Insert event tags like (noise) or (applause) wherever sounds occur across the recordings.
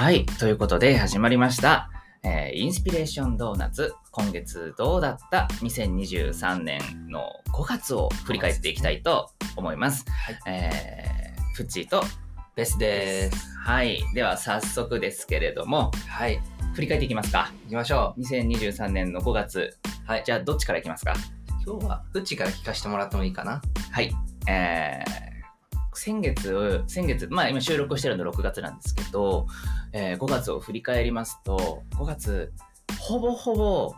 はい。ということで始まりました。えーインスピレーションドーナツ。今月どうだった ?2023 年の5月を振り返っていきたいと思います。はいえー、フッチーと、ベスです。はい。では早速ですけれども、はい。振り返っていきますか。行きましょ2023年の5月。う。はい。じゃあどっちからいきますか？今日は、フッチから聞かせてもらってもいいかな？はい。えー先月、先月、まあ今収録してるの6月なんですけど、えー5月を振り返りますと、5月、ほぼほぼ、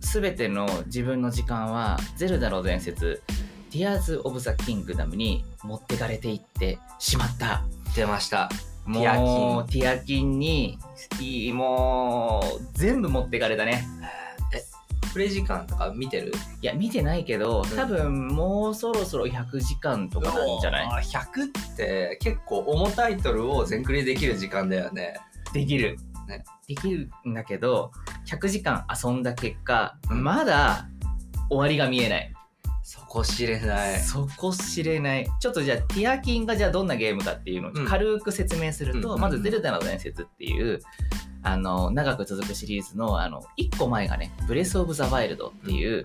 すべての自分の時間は、ゼルダの伝説、Tears of the Kingdom に持ってかれていってしまった。出ました。もう、ティアキンティアキンに、もう、全部持ってかれたね。え、プレイ時間とか見てる？いや、見てないけど、ん。多分もうそろそろ100時間とかなんじゃない？い ?100 って結構重タイトルを全クリできる時間だよね。できる、ね。できるんだけど100時間遊んだ結果、うん。まだ終わりが見えない、そこ知れない。そこ知れない。ちょっとじゃあティアキンがじゃあどんなゲームかっていうのうん。を軽く説明すると、うん。まず「ゼルダの伝説」っていうあの長く続くシリーズのあの1個前がね「ブレス・オブ・ザ・ワイルド」っていう、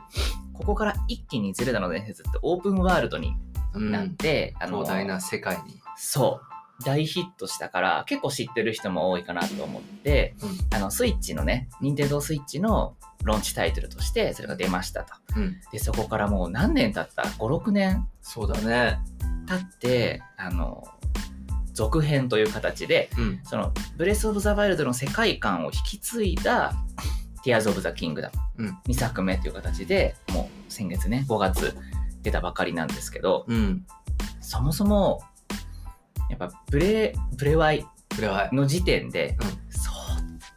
ここから一気に「ゼルダの伝説」ってオープンワールドにうんなって、あの広大な世界に。そう大ヒットしたから結構知ってる人も多いかなと思って、うんあのスイッチのね任天堂スイッチのローンチタイトルとしてそれが出ましたとうん。でそこからもう何年経った？56年そうだね。経ってあの続編という形でうん。そのブレス・オブ・ザ・ワイルドの世界観を引き継いだ「ティアーズ・オブ・ザ・キングダムうん」2作目という形でもう先月ね5月出たばかりなんですけどうん。そもそもやっぱブレブレワイ。の時点で、相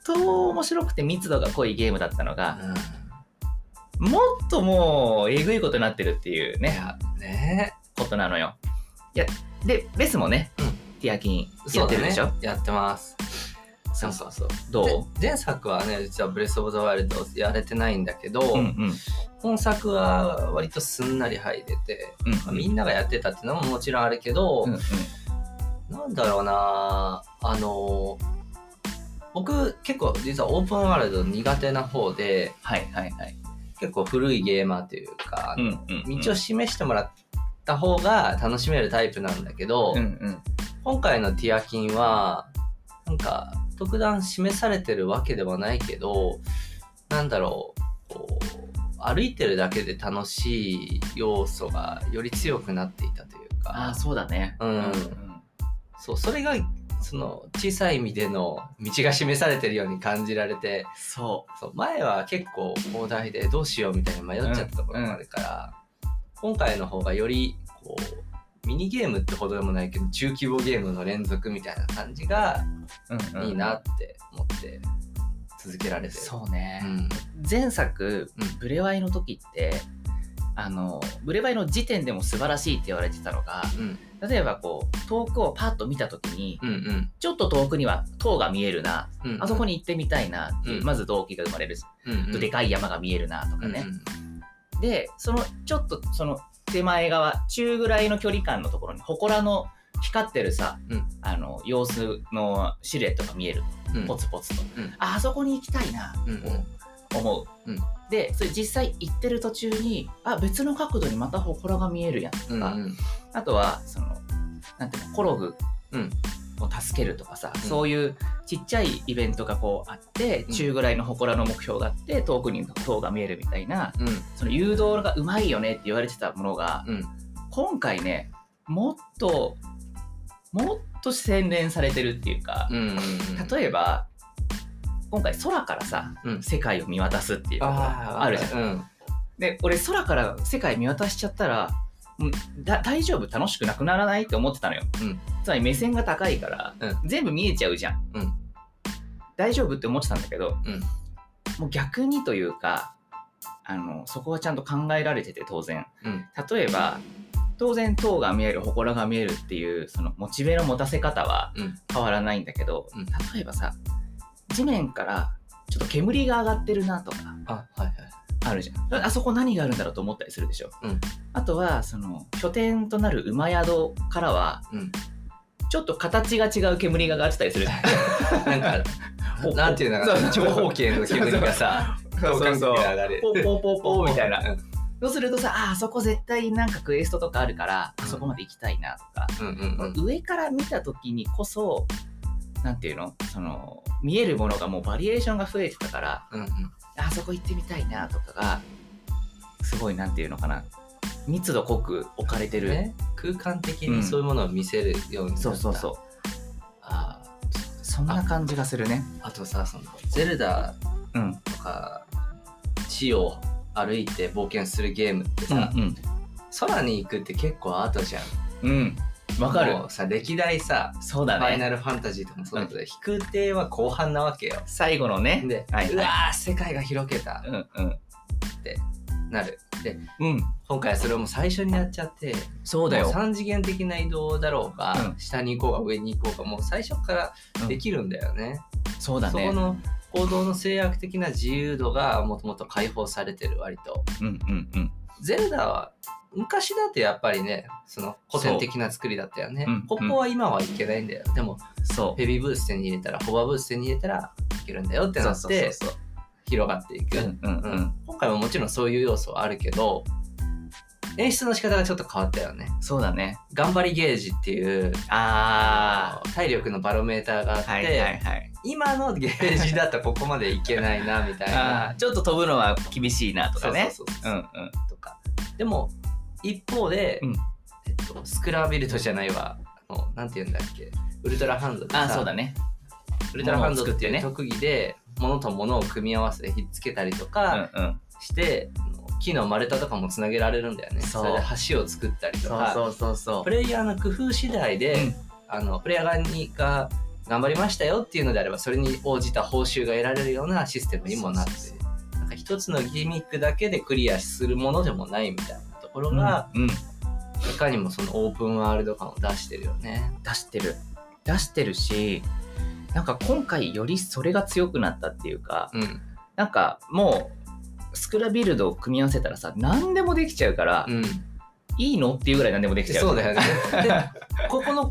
当面白くて密度が濃いゲームだったのが、もっともうえぐいことになってるっていういねや、ね。ことなのよ。いやでレスもね、うんティアキンやってるでしょ？やってます。そうそうそう。どでう前作はね、実はブレス・オブ・ザ・ワイルドやれてないんだけど、うんうん。本作は割とすんなり入れて、うんまあみんながやってたっていうのももちろんあるけど、うんうん。なんだろうなあの僕結構実はオープンワールド苦手な方ではいはいはい。結構古いゲーマーというか、うんうんうん。道を示してもらった方が楽しめるタイプなんだけど、うんうん今回のティアキンはなんか特段示されてるわけではないけどなんだろうこう歩いてるだけで楽しい要素がより強くなっていたというか。ああそうだね。うん。そうそれがその小さい意味での道が示されてるように感じられてそそう前は結構広大でどうしようみたいに迷っちゃったところもあるから、今回の方がよりこうミニゲームってほどでもないけど中規模ゲームの連続みたいな感じがう、うんうん。いいなって思って続けられてる。そうね、うん。前作うん。ブレワイの時ってあのブレワイの時点でも素晴らしいって言われてたのがうん。例えばこう遠くをパッと見た時にうんうん。ちょっと遠くには塔が見えるなうんあそこに行ってみたいなっていう、うん。まず動機が生まれる、うんうん。でかい山が見えるなとかね、うん。でそのちょっとその手前側中ぐらいの距離感のところに祠の光ってるさ、うん。あの様子のシルエットが見える。うん。ポツポツと、うん。ああそこに行きたいなと思う、うん。でそれ実際行ってる途中にあ別の角度にまた祠が見えるやんとか、あとはそのなんていうのコログうんを助けるとかさ、うん。そういうちっちゃいイベントがこうあってうん。中ぐらいの祠の目標があって遠くに塔が見えるみたいなうん。その誘導がうまいよねって言われてたものがうん。今回ねもっともっと洗練されてるっていうか、うんうん例えば今回空からさ、うん。世界を見渡すっていうのがああるじゃん。うん。で俺空から世界見渡しちゃったらうんだ大丈夫？楽しくなくならない？って思ってたのよ、うん。つまり目線が高いから、う全部見えちゃうじゃん、うん。大丈夫？って思ってたんだけど、うん。もう逆にというかあのそこはちゃんと考えられてて当然。うん。例えば当然塔が見える祠が見えるっていうそのモチベの持たせ方はうん。変わらないんだけど、うん。例えばさ地面からちょっと煙が上がってるなとかあはいはいあるじゃん。あそこ何があるんだろうと思ったりするでしょ、うん。あとはその拠点となる馬宿からはうん。ちょっと形が違う煙が上がってたりする (laughs) なんかほなんていうのかな。長方形の煙がさそうそう。そうポーポーポーポーみたいな。うん。そうするとさああそこ絶対なんかクエストとかあるからうん。あそこまで行きたいなとか、うんうんうん。上から見た時にこそなんていうの？その見えるものがもうバリエーションが増えてたからうんうんあそこ行ってみたいなとかがすごいなんていうのかな。密度濃く置かれてる、ね、空間的にそういうものを見せるようになった、そうそうそう。あそんな感じがするね。ーあとさそのゼルダうん。とか地を歩いて冒険するゲームってうさ、ん。空に行くって結構アートじゃんうん。うんわかる。もうさ歴代さそうだファイナねルファンタジーとかもそうだけど、飛空艇は後半なわけよ。最後のねで、はいうわはー世界が広げた。いうんうん。ってなる。でうん。今回それをもう最初にやっちゃってそうだよ。もう3次元的な移動だろうが、うん。下に行こうが上に行こうがもう最初からできるんだよね、そうだね。そこの行動の制約的な自由度がもともと解放されてる割と。うんうんうんゼルダは昔だってやっぱりねその古典的な作りだったよね、う。んここは今はいけないんだよ、でもそう。ヘビーブース手に入れたらホバーブース手に入れたらいけるんだよってなってそうそうそう広がっていく、うんうんううん。ん今回ももちろんそういう要素はあるけど演出の仕方がちょっと変わったよね。そうだね。頑張りゲージっていうあ体力のバロメーターがあって、あはいはいはい今のゲージだとここまでいけないなみたいな。(laughs) ちょっと飛ぶのは厳しいなとかね。とか。でも一方で、うん。えっと、スクラビルトじゃないわ。あのなんて言うんだっけ。ウルトラハンドあそうだね。ウルトラハンドっていう特技で物と物を組み合わせてひっつけたりとうんかうん。して、あの木の丸太とかもつなげられるんだよね。そう。れで橋を作ったりとか。そうそうそう。プレイヤーの工夫次第で、うん。あのプレイヤーが頑張りましたよっていうのであればそれに応じた報酬が得られるようなシステムにもなってなんか一つのギミックだけでクリアするものでもないみたいなところうんが、うん。いかにもそのオープンワールド感を出してる。よね。出してる出してるしなんか今回よりそれが強くなったっていうかうん。なんかもうスクラビルドを組み合わせたらさ何でもできちゃうから、うん、いいの？っていうぐらい何でもできちゃう。そうだよね。でここの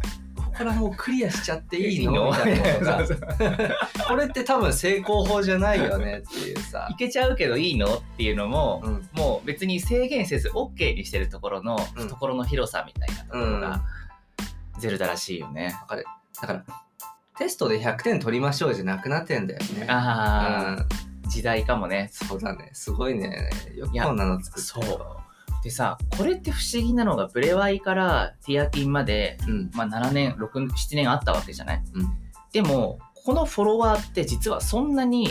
ここらもうクリアしちゃっていいの？みたいなの？がそうそうこれって多分成功法じゃないよねっていうさい。けちゃうけどいいの？っていうのも、うんもう別に制限せず OK にしてるところのうん懐の広さみたいなところが、ゼルダらしいよね。わかるだからテストで100点取りましょうじゃなくなってんだよね。ああ、うん、時代かもね。そうだね。すごいね。よくこんなの作そったよ。う。でさ、これって不思議なのが、ブレワイからティアキンまで、うん。まあ、7年、6、7年あったわけじゃない？うん。でも、このフォロワーって実はそんなに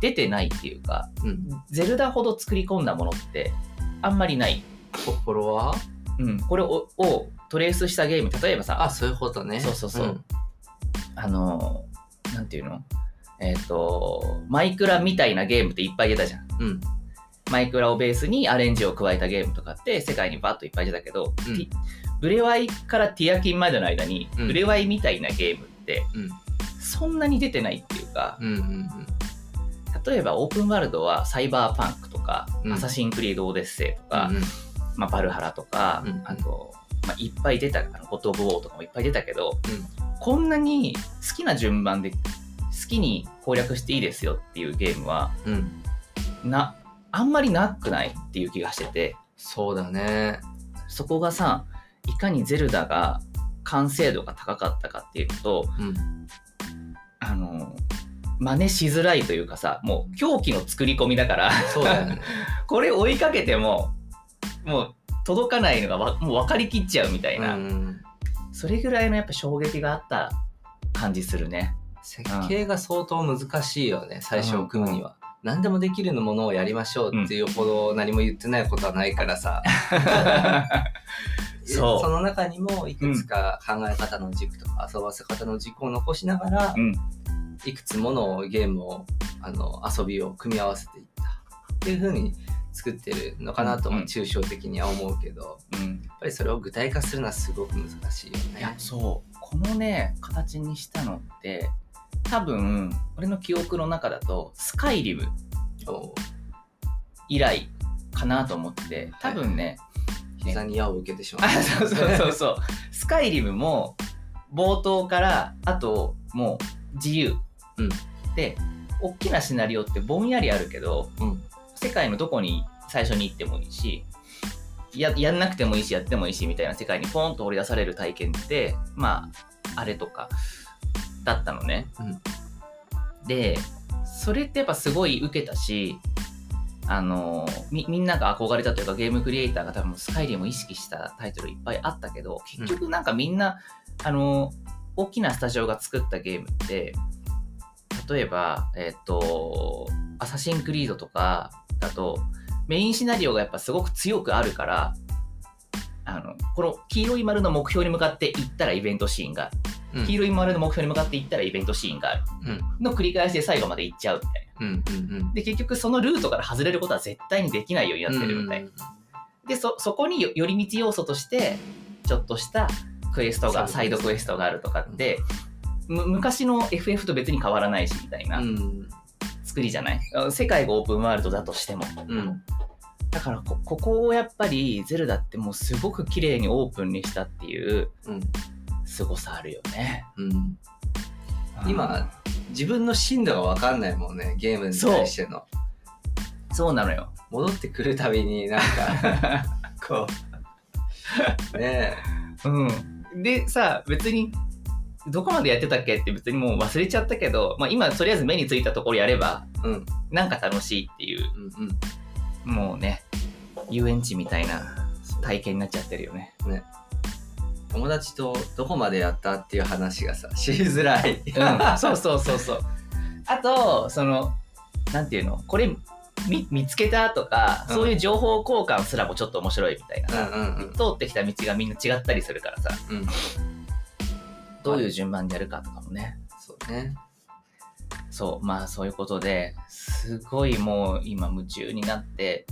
出てないっていうか、うん。ゼルダほど作り込んだものってあんまりない。フォロワー？うん。これををトレースしたゲーム、例えばさ、あ、そういうことね。そうそうそうんあのー、なんていうの？えっ、と、マイクラみたいなゲームっていっぱい出たじゃん。うん。マイクラをベースにアレンジを加えたゲームとかって世界にバッといっぱい出たけど、うんブレワイからティアキンまでの間に、うんブレワイみたいなゲームってうん。そんなに出てないっていうか、うん。うん。例えばオープンワールドはサイバーパンクとか、うんアサシンクリードオデッセイとか、うん。まあ、バルハラとか、うんあと、まあ、いっぱい出た、あのゴッド・オブ・ウォーとかもいっぱい出たけど、うんこんなに好きな順番で好きに攻略していいですよっていうゲームはうん。なあんまりなくないっていう気がしててそうだね。そこがさいかにゼルダが完成度が高かったかっていうとうん。あの真似しづらいというかさもう狂気の作り込みだからそうだよね。(laughs) これ追いかけてももう届かないのがわもう分かりきっちゃうみたいな、うん。それぐらいのやっぱ衝撃があった感じするね。設計が相当難しいよね、最初組むには。何でもできるものをやりましょうっていうほど何も言ってないことはないからさ。(laughs) そう。その中にもいくつか考え方の軸とか遊ばせ方の軸を残しながら、うん。いくつものゲームをあの遊びを組み合わせていった。っていう風に作ってるのかなともうん抽象的には思うけど、うん、やっぱりそれを具体化するのはすごく難しいよいやね。そう。このね形にしたのって多分俺の記憶の中だとスカイリムお以来かなと思って多分ね、膝に矢を受けてしま。そうそうそうそう。(laughs) スカイリムも冒頭からあともう自由、うん。で大きなシナリオってぼんやりあるけどうん。世界のどこに最初に行ってもいいしややんなくてもいいしやってもいいしみたいな世界にポンと掘り出される体験ってまああれとかだったのね。でそれってやっぱすごい受けたしあのみみんなが憧れたというかゲームクリエイターが多分スカイリムを意識したタイトルいっぱいあったけど結局なんかみんな、あの大きなスタジオが作ったゲームって例えばえっ、と「アサシンクリード」とかだとメインシナリオがやっぱすごく強くあるからあのこの黄色い丸の目標に向かって行ったらイベントシーンがうん。黄色い丸の目標に向かって行ったらイベントシーンがある。うん。の繰り返しで最後まで行っちゃうみたいな。うんうんうん。で結局そのルートから外れることは絶対にできないようになってるみたいな。でそそこによ寄り道要素としてちょっとしたクエストがサイドクエストがあるとかって、む昔の FF と別に変わらないしみたいな。うん。作りじゃない、世界がオープンワールドだとしても。うん。だからこここをやっぱりゼルダってもうすごく綺麗にオープンにしたっていううん凄さあるよね。うん。今自分の進度が分かんないもんねゲームに対しての。そう。なのよ。戻ってくるたびになんか (laughs) こう。ねうん、でさ別にどこまでやってたっけ？って別にもう忘れちゃったけど、まあ、今とりあえず目についたところやればえうん。なんか楽しいっていう。うんうん。もうね遊園地みたいな体験になっちゃってるよね。友達とどこまでやったっていう話がさ (laughs) しづらい。うん、そうそうそうそう。あとそのなんていうの？これ見見つけたとか、うん。そういう情報交換すらもちょっと面白いみたいな。う。んうんうん。通ってきた道がみんな違ったりするからさ。うん。どういう順番でやるかとかもね。そうね。そう。まあそういうことですごいもう今夢中になって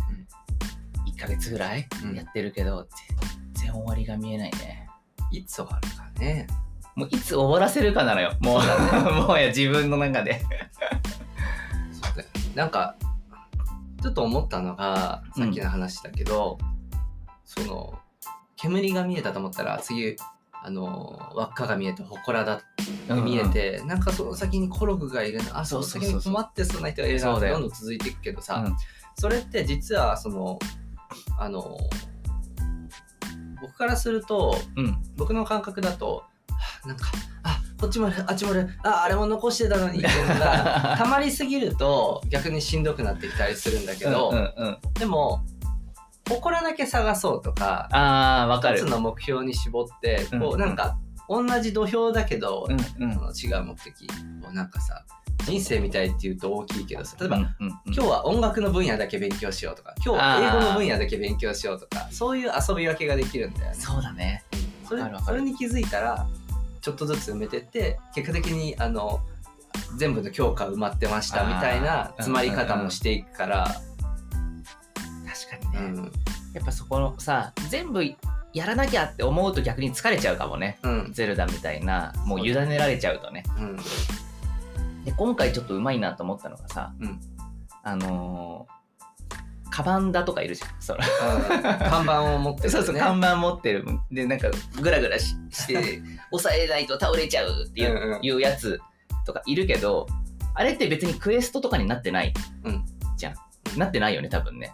1ヶ月ぐらいうん。やってるけど、全然終わりが見えないねいつ終わるかね。もういつ終わらせるかなのよ。もう (laughs) もうや自分の中で。そうだよなんかちょっと思ったのがさっきの話だけど、その煙が見えたと思ったら次あの輪っかが見えて祠だって見えて、なんかその先にコログがいるなあその先に困ってそうな人がいるなどんどん続いていくけどさ、うんそれって実はそのあの僕からするとうん。僕の感覚だとはあなんかあこっちもあるあっちもあるああれも残してたのにっていうのがたまりすぎると逆にしんどくなってきたりするんだけど、うんうんうん。でも祠だけ探そうとかあーわかる。一つの目標に絞ってこうんううん。なんか同じ土俵だけど、うんうん。その違う目的こうなんかさ人生みたいっていうと大きいけどさ例えば、うんうん。うん今日は音楽の分野だけ勉強しようとか今日は英語の分野だけ勉強しようとかそういう遊び分けができるんだよね。そうだね。それそれに気づいたらちょっとずつ埋めてって結果的にあの全部の教科埋まってましたみたいな詰まり方もしていくから、確かにね、うん。やっぱそこのさ全部やらなきゃって思うと逆に疲れちゃうかもね。うん。ゼルダみたいなもう委ねられちゃうとね。うんで今回ちょっとうまいなと思ったのがさ、うん。あのーカバンだとかいるじゃんその。看板を持ってる、ね、そうそう看板持ってる。でなんかグラグラしして (laughs) 押さえないと倒れちゃうっていう,、うんうん。いうやつとかいるけどあれって別にクエストとかになってない、うん。じゃん。なってないよね多分ね。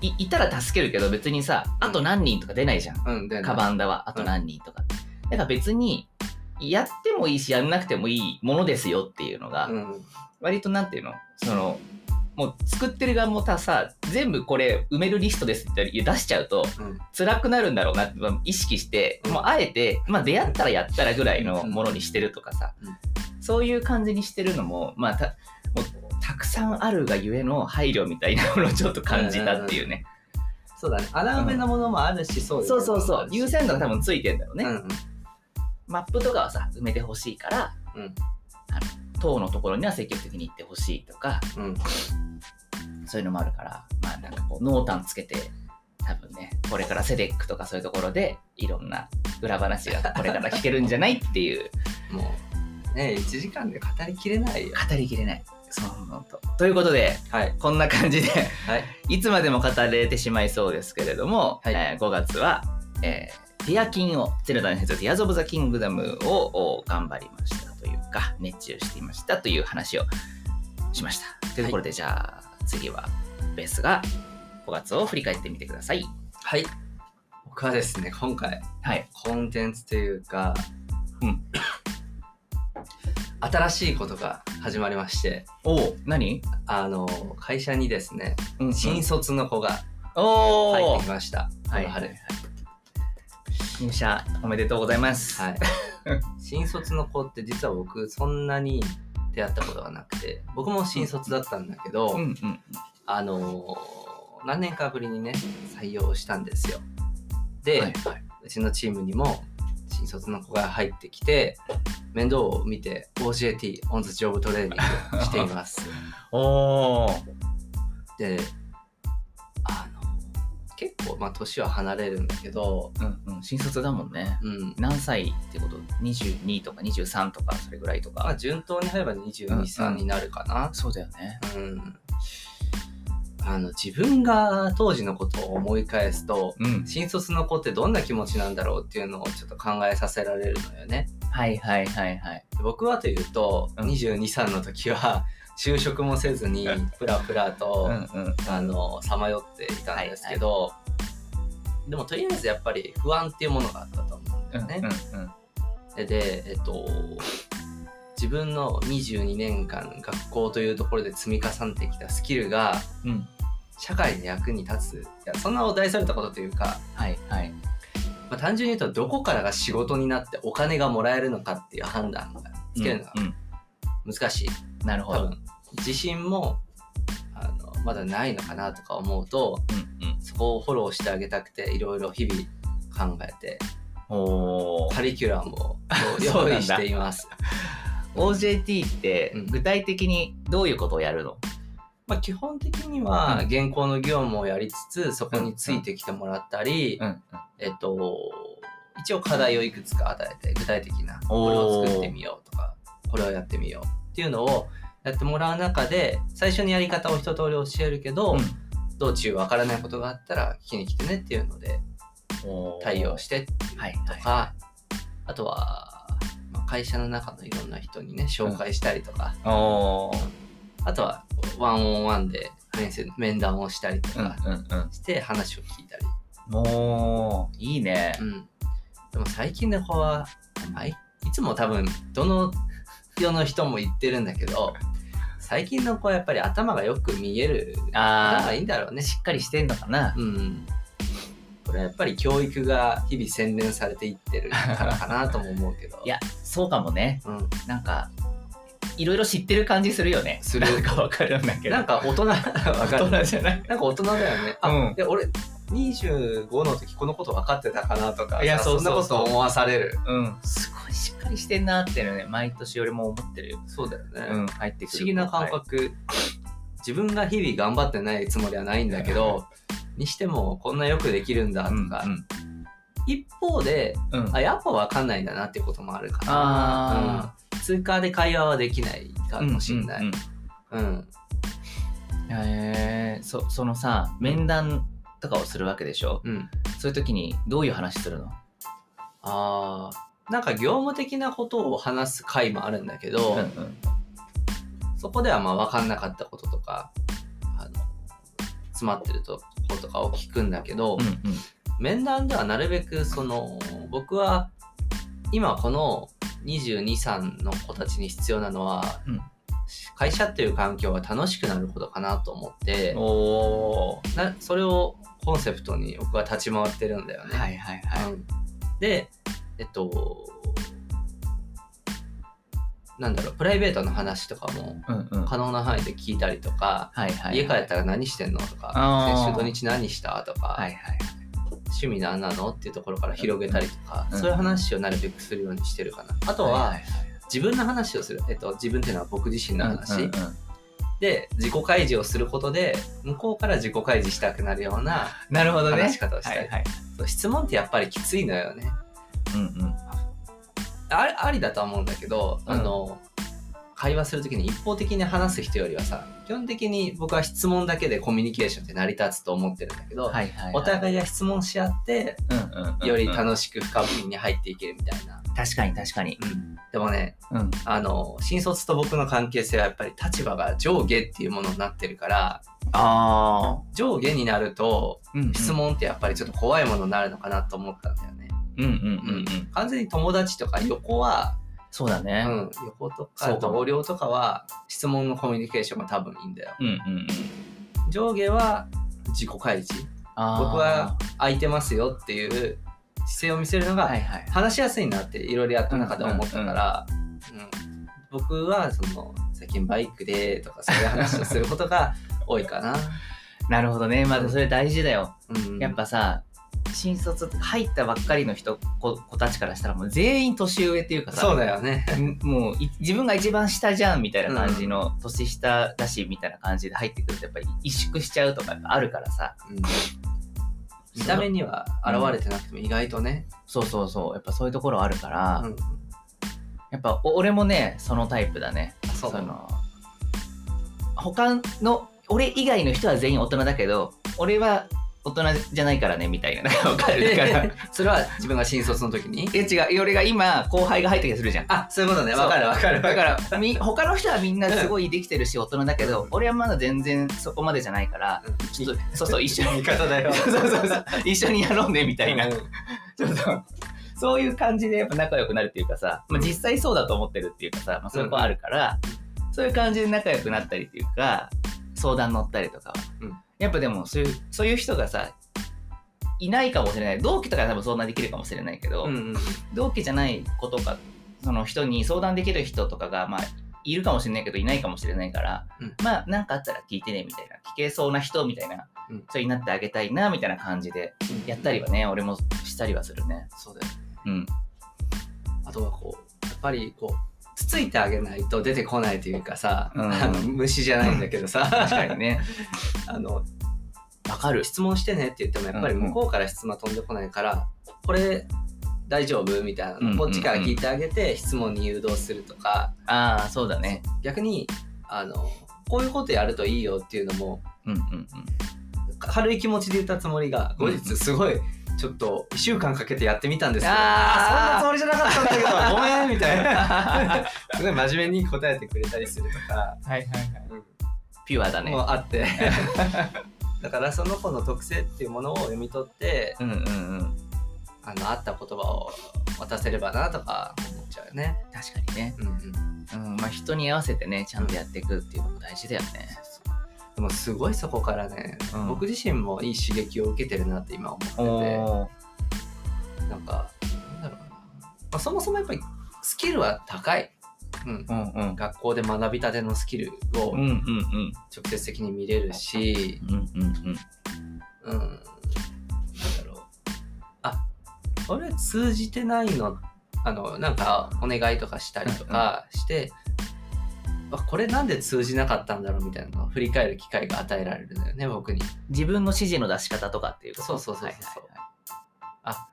いいたら助けるけど別にさあと何人とか出ないじゃん。うんでカバンだはあと何人とか、だから別にやってもいいしやんなくてもいいものですよっていうのが、うん。割となんていうの？そのもう作ってる側もたさ全部これ埋めるリストですって出しちゃうとうん。辛くなるんだろうなってまあ意識して、うん。もうあえて、まあ、出会ったらやったらぐらいのものにしてるとかさ、うん。そういう感じにしてるのも,、まあ、たもうたくさんあるがゆえの配慮みたいなものをちょっと感じたっていうね、そうだね。穴埋めのものもあるし、そうそうそうそう。優先度が多分分ついてんだろうね、うんマップとかはさ埋めてほしいからうん。塔のところには積極的に行ってほしいとかうん。そういうのもあるから、まあなんかこう、濃淡つけて、多分ね、これから CEDEC とかそういうところで、いろんな裏話がこれから聞けるんじゃないっていう、(laughs) もうね1時間で語りきれないよ。語りきれない。そう、本当。と。いうことで、はい。こんな感じで、はい。いつまでも語れてしまいそうですけれども、はい。えー5月は、えーティアキンを、ゼルダの伝説ティアーズ・オブ・ザ・キングダムをお頑張りましたというか、熱中していましたという話をしました。というところで、じゃあ次はベースが5月を振り返ってみてください。はい。僕はですね、今回、はい。コンテンツというか、うん。(coughs) 新しいことが始まりまして、おお、何？あの、会社にですね、うん新卒の子が入ってきました。はい、この春はい。入社おめでとうございます。はい。(laughs) 新卒の子って実は僕そんなに出会ったことがなくて僕も新卒だったんだけど、うんうん。あのー何年かぶりにね採用したんですよで、はいはいうちのチームにも新卒の子が入ってきて面倒を見て OJT オンズジョブトレーニングしています (laughs) おお。でまあ年は離れるんだけどうんうん。新卒だもんね。うん何歳ってこと ?22 とか23とかそれぐらいとか。まあ順当に入れば223、うん3になるかなそうだよね。うんあの自分が当時のことを思い返すとうん。新卒の子ってどんな気持ちなんだろうっていうのをちょっと考えさせられるのよね。はいはいはいはい。僕はというと、うん22、3の時は就職もせずにプラプラと、さまよっていたんですけど、でもとりあえずやっぱり不安っていうものがあったと思うんだうんよね。うんうん。ででえっと自分の22年間学校というところで積み重ねてきたスキルがうん。社会の役に立ついやそんなお題されたことというか、はいはい。まあ、単純に言うとどこからが仕事になってお金がもらえるのかっていう判断がつけるのがうんうん難しい、なるほど。多分自信もあのまだないのかなとか思うとうんうん。そこをフォローしてあげたくていろいろ日々考えて。カリキュラムを用意しています。OJT ってうん。具体的にどういうことをやるの？まあ、基本的にはうん。現行の業務をやりつつそこについてきてもらったり。えっと一応課題をいくつか与えて具体的なこれを作ってみようとかこれをやってみようっていうのをやってもらう中で最初にやり方を一通り教えるけど、道中わからないことがあったら聞きに来てねっていうので対応してはいとか、あとは、まあ会社の中のいろんな人にね紹介したりとか、おー。あとはワンオンワンで面接面談をしたりとうんかうんうん。して話を聞いたり、もう、いいね。うん、でも最近の子は、まあ、いいつも多分どの世の人も言ってるんだけど最近の子はやっぱり頭がよく見える頭あがいいんだろうあ、ねしっかりしてんのかな。うんこれはやっぱり教育が日々洗練されていってるからかなとも思うけど (laughs) いや、そうかもね。うん、なんか、いろいろ知ってる感じするよね。するなんかわかるんだけど。なんか大人 (laughs) わか大る人じゃない。なんか大人だよねあ、うんで俺25の時このこと分かってたかなとかいやさそんなこと思わされる。うん。すごいしっかりしてんなっていうのね、毎年俺も思ってるよ。そうだよね、うん、入ってくる。不思議な感覚、自分が日々頑張ってないつもりはないんだけど、にしてもこんなよくできるんだとうんか、一方でうん。うん。あやっぱ分かんないんだなっていうこともあるかあな、うん、通過で会話はできないかもしれない、うんうんうんへえそそのさ面談とかをするわけでしょ？うん。そういう時にどういう話するの？あーなんか業務的なことを話す回もあるんだけど、うんうん。そこではまあ分かんなかったこととかあの詰まってるとことかを聞くんだけど、うんうん。面談ではなるべくその僕は今この223の子たちに必要なのは、うん。会社っていう環境が楽しくなることかなと思ってそれをコンセプトに僕は立ち回ってるんだよね。はいはいはい。うん。でえっとなんだろうプライベートの話とかもうんうん。可能な範囲で聞いたりとか、家帰ったら何してんのとか先週土日何したとか、はいはい趣味何なのっていうところから広げたりとか、うん。そういう話をなるべくするようにしてるかな。あとは、いいい。自分の話をする、えっと、自分っていうのは僕自身の話、うんうんうんで自己開示をすることで向こうから自己開示したくなるようななるほどね。話し方をしたり、はいはい。そう質問ってやっぱりきついのよね。うんうん。ありありだとは思うんだけど、うん。あの会話するときに一方的に話す人よりはさ基本的に僕は質問だけでコミュニケーションって成り立つと思ってるんだけど、はいはいはい。お互いが質問し合ってうんうんうんうん。より楽しく深みに入っていけるみたいな。確かに確かに。でもね、うん。あの、新卒と僕の関係性はやっぱり立場が上下っていうものになってるから、ああ。上下になるとうんうん質。問ってやっぱりちょっと怖いものになるのかなと思ったんだよね。うんうんうんうん。完全に友達とか横は、うそうだね。ん、横とかそうかも同僚とかは質問のコミュニケーションが多分いいんだよ。うんうんうん。上下は自己開示。あー僕は空いてますよっていう姿勢を見せるのが。話しやすいなっていろいろやった中で思ったから、うん僕はその最近バイクでとかそういう話をすることが (laughs) 多いかな。なるほどね。まずそれ大事だよ。うんやっぱさ、新卒入ったばっかりの人子子たちからしたらもう全員年上っていうかさそうだよね。んもうい自分が一番下じゃんみたいな感じの、年下だしみたいな感じで入ってくるとやっぱり萎縮しちゃうとかあるからさうん見た目には現れてなくても意外とね。そうそうそう。やっぱそういうところあるから、うんやっぱお俺もねそのタイプだね。あそう。の他の俺以外の人は全員大人だけど俺は大人じゃないからねみたいな。なんか分かるから。(laughs) それは自分が新卒の時に？え違う。俺が今後輩が入った気がするじゃん。あそういうことね。そう。わかるわかる。だからみ他の人はみんなすごいできてるし大人だけど俺はまだ全然そこまでじゃないからちょっとそうそう一緒に。(laughs) そうそうそう。一緒にやろうねみたいな、うん。ちょっとそういう感じでやっぱ仲良くなるっていうかさ、まあ、実際そうだと思ってるっていうかさ、まあ、そういう子あるから、そういう感じで仲良くなったりっていうか相談乗ったりとかは、うんやっぱでもそういうそういう人がさいないかもしれない。同期とか多分相談できるかもしれないけど、うんうん同期じゃない子とかその人に相談できる人とかがまあいるかもしれないけどいないかもしれないから、うん。まあ何かあったら聞いてねみたいな。聞けそうな人みたいな、うん。それになってあげたいなみたいな感じでやったりはね俺もしたりはするね。そうだようん。あとはこうやっぱりこうつついてあげないと出てこないというかさ、うん。あの虫じゃないんだけどさ。確かにね。(laughs) あのわかる質問してねって言ってもやっぱり向こうから質問飛んでこないから、これ大丈夫みたいなうんうんうん。こっちから聞いてあげて質問に誘導するとか。ああそうだね。逆にあのこういうことやるといいよっていうのもうんうんうん。軽い気持ちで言ったつもりが後日すごいちょっと1週間かけてやってみたんですけどあそんなつもりじゃなかったんだけど (laughs) ごめんみたいな。(laughs) すごい真面目に答えてくれたりするとか、はいはいはい。うん。ピュアだね。もうあって。(laughs) だからその子の特性っていうものを読み取ってうんうんうん。あの合った言葉を渡せればなとか思っちゃうよね。確かにね、うんうん、うんまあ、人に合わせてねちゃんとやっていくっていうのも大事だよね、でもすごいそこからね、うん。僕自身もいい刺激を受けてるなって今思っててなんかなんだろうな、まあ、そもそもやっぱりスキルは高い、うん、うんうん。学校で学びたてのスキルをうんうんうん。直接的に見れるし、うんうんうん。うん、なんだろう。あこれ通じてないのあのなんかお願いとかしたりとかして、あこれなんで通じなかったんだろうみたいなのを振り返る機会が与えられるんだよね僕に。自分の指示の出し方とかっていうこと。そうそうそうそうはいはいはい。あ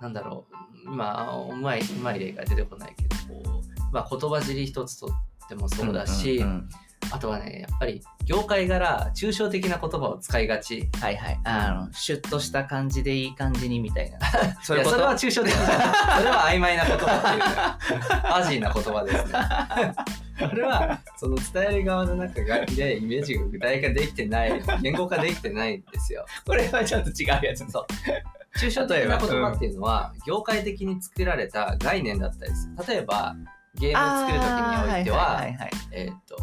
なんだろう。今うまいうまい例が出てこないけどこう、まあ、言葉尻一つとってもそうだし、んんん。あとはねやっぱり業界柄抽象的な言葉を使いがち。はいはい。あのシュッとした感じでいい感じにみたいな。(laughs) そいやそれは抽象的。それは曖昧な言葉っていうかアジーな言葉ですねそれはその伝える側の中がでイメージが具体化できてない言語化できてないんですよ。これはちょっと違うやつ。そう。抽象的な言葉っていうのは、業界的に作られた概念だったりする。例えばゲームを作る時においてはえーっと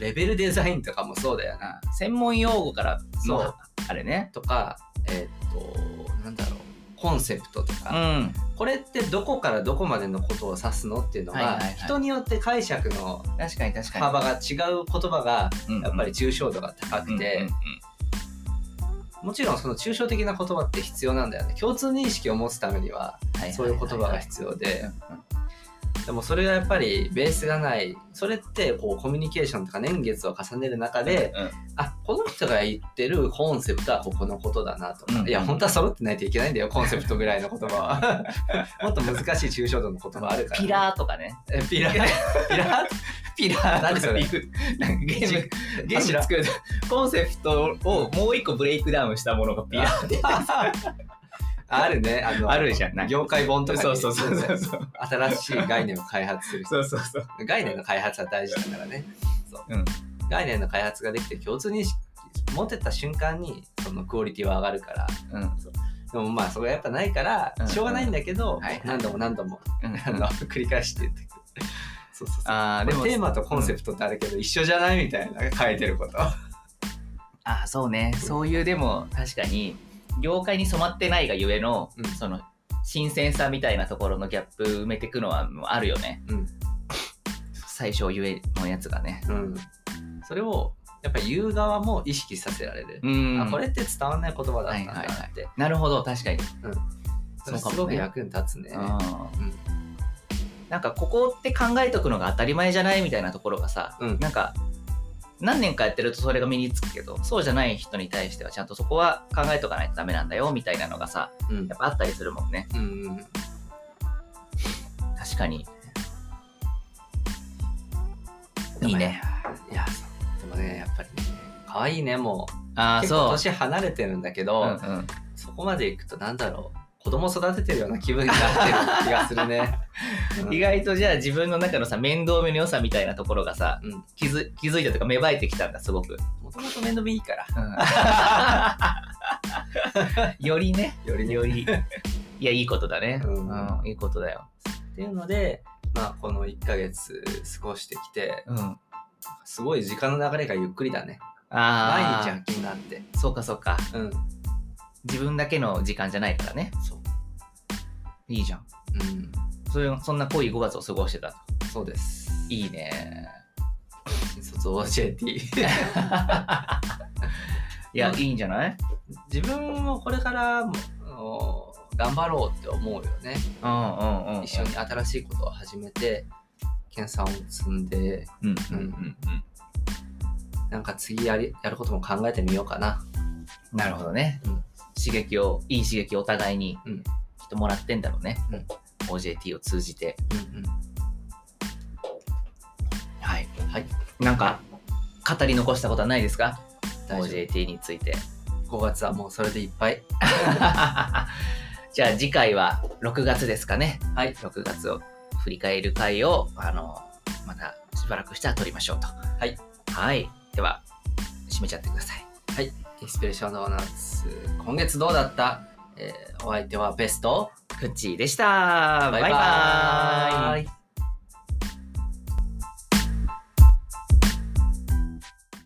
レベルデザインとかもそうだよな。あ専門用語からのあれね。とかえーっとなんだろうコンセプトとか、ん。これってどこからどこまでのことを指すのっていうのが、人によって解釈の確かに確かに。幅が違う言葉がやっぱり抽象度が高くて、もちろんその抽象的な言葉って必要なんだよね。共通認識を持つためにはそういう言葉が必要ででもそれがやっぱりベースがない。それってこうコミュニケーションとか年月を重ねる中で、うんあこの人が言ってるコンセプトはここのことだなとか、うんいや本当は揃ってないといけないんだよコンセプトぐらいの言葉は。(laughs) もっと難しい抽象度の言葉あるから、ピラーとかね。え (laughs) ピラー？ピラー？ピラー？何それ？なんかゲームゲーム柱作る (laughs) コンセプトをもう一個ブレイクダウンしたものがピラーってああるね。あの、あるじゃんない業界本とかにそうそうそうそうそう。新しい概念を開発する人。そうそうそう。概念の開発は大事だからね。そううん概念の開発ができて共通認識持ってた瞬間にそのクオリティは上がるからうん。でもまあそれがやっぱないからうんしょうがないんだけど、何度も何度もうんあの繰り返して言ってくるそうそうそうああ、でも、でもテーマとコンセプトってあるけど、一緒じゃないみたいな書いてることああ、そうね。そういう、でも、確かに、業界に染まってないがゆえの、うん。その、新鮮さみたいなところのギャップ埋めていくのはあるよね。うん。最小ゆえのやつがね。うん。それをやっぱ言う側も意識させられる、うん。あこれって伝わんない言葉だったんだはいはいはって、なるほど、確かに。それすごく役に立つね。うん。うん。なんかここって考えとくのが当たり前じゃないみたいなところがさ、うん。なんか何年かやってるとそれが身につくけどそうじゃない人に対してはちゃんとそこは考えとかないとダメなんだよみたいなのがさうん。やっぱあったりするもんね。うんうん確かに。いいね。いやでもねやっぱりね可愛いねもう。あそう。年離れてるんだけど、うんうん。そこまでいくとなんだろう子供育ててるような気分になってる気がするね、(laughs) うん。意外とじゃあ自分の中のさ面倒見の良さみたいなところがさうん気づ気づいたというか芽生えてきたんだすごく、もともと面倒見いいから。うん。(laughs) よりね。よりね。より。いやいいことだね、うん。うんいいことだよ、っていうのでまあこの1ヶ月過ごしてきてうん、すごい時間の流れがゆっくりだね。ああ毎日夜勤があって。そうかそうか。うん自分だけの時間じゃないからね。そう。いいじゃん。うん。そういうそんな濃い5月を過ごしてたと。そうです。いいね。新卒 OJT いや、うんいいんじゃない？自分もこれからもお頑張ろうって思うよね。うんうんうん一緒に新しいことを始めて研鑽を積んでうんうんうんなんか次やりやることも考えてみようかな。うんなるほどね、うん刺激をいい刺激をお互いにうん。きっともらってんだろうね、うん。OJT を通じて。うんうん。はい。はい。なんか語り残したことはないですか？OJT について。夫5月はもうそれでいっぱい。(laughs) じゃあ次回は6月ですかね。はい。6月を振り返る回をあのまたしばらくしたら撮りましょうと。はい。はい。では締めちゃってくださいインスピレーションドーナツ今月どうだった、えーお相手はベストフッチーでした。バイバーイ。イ。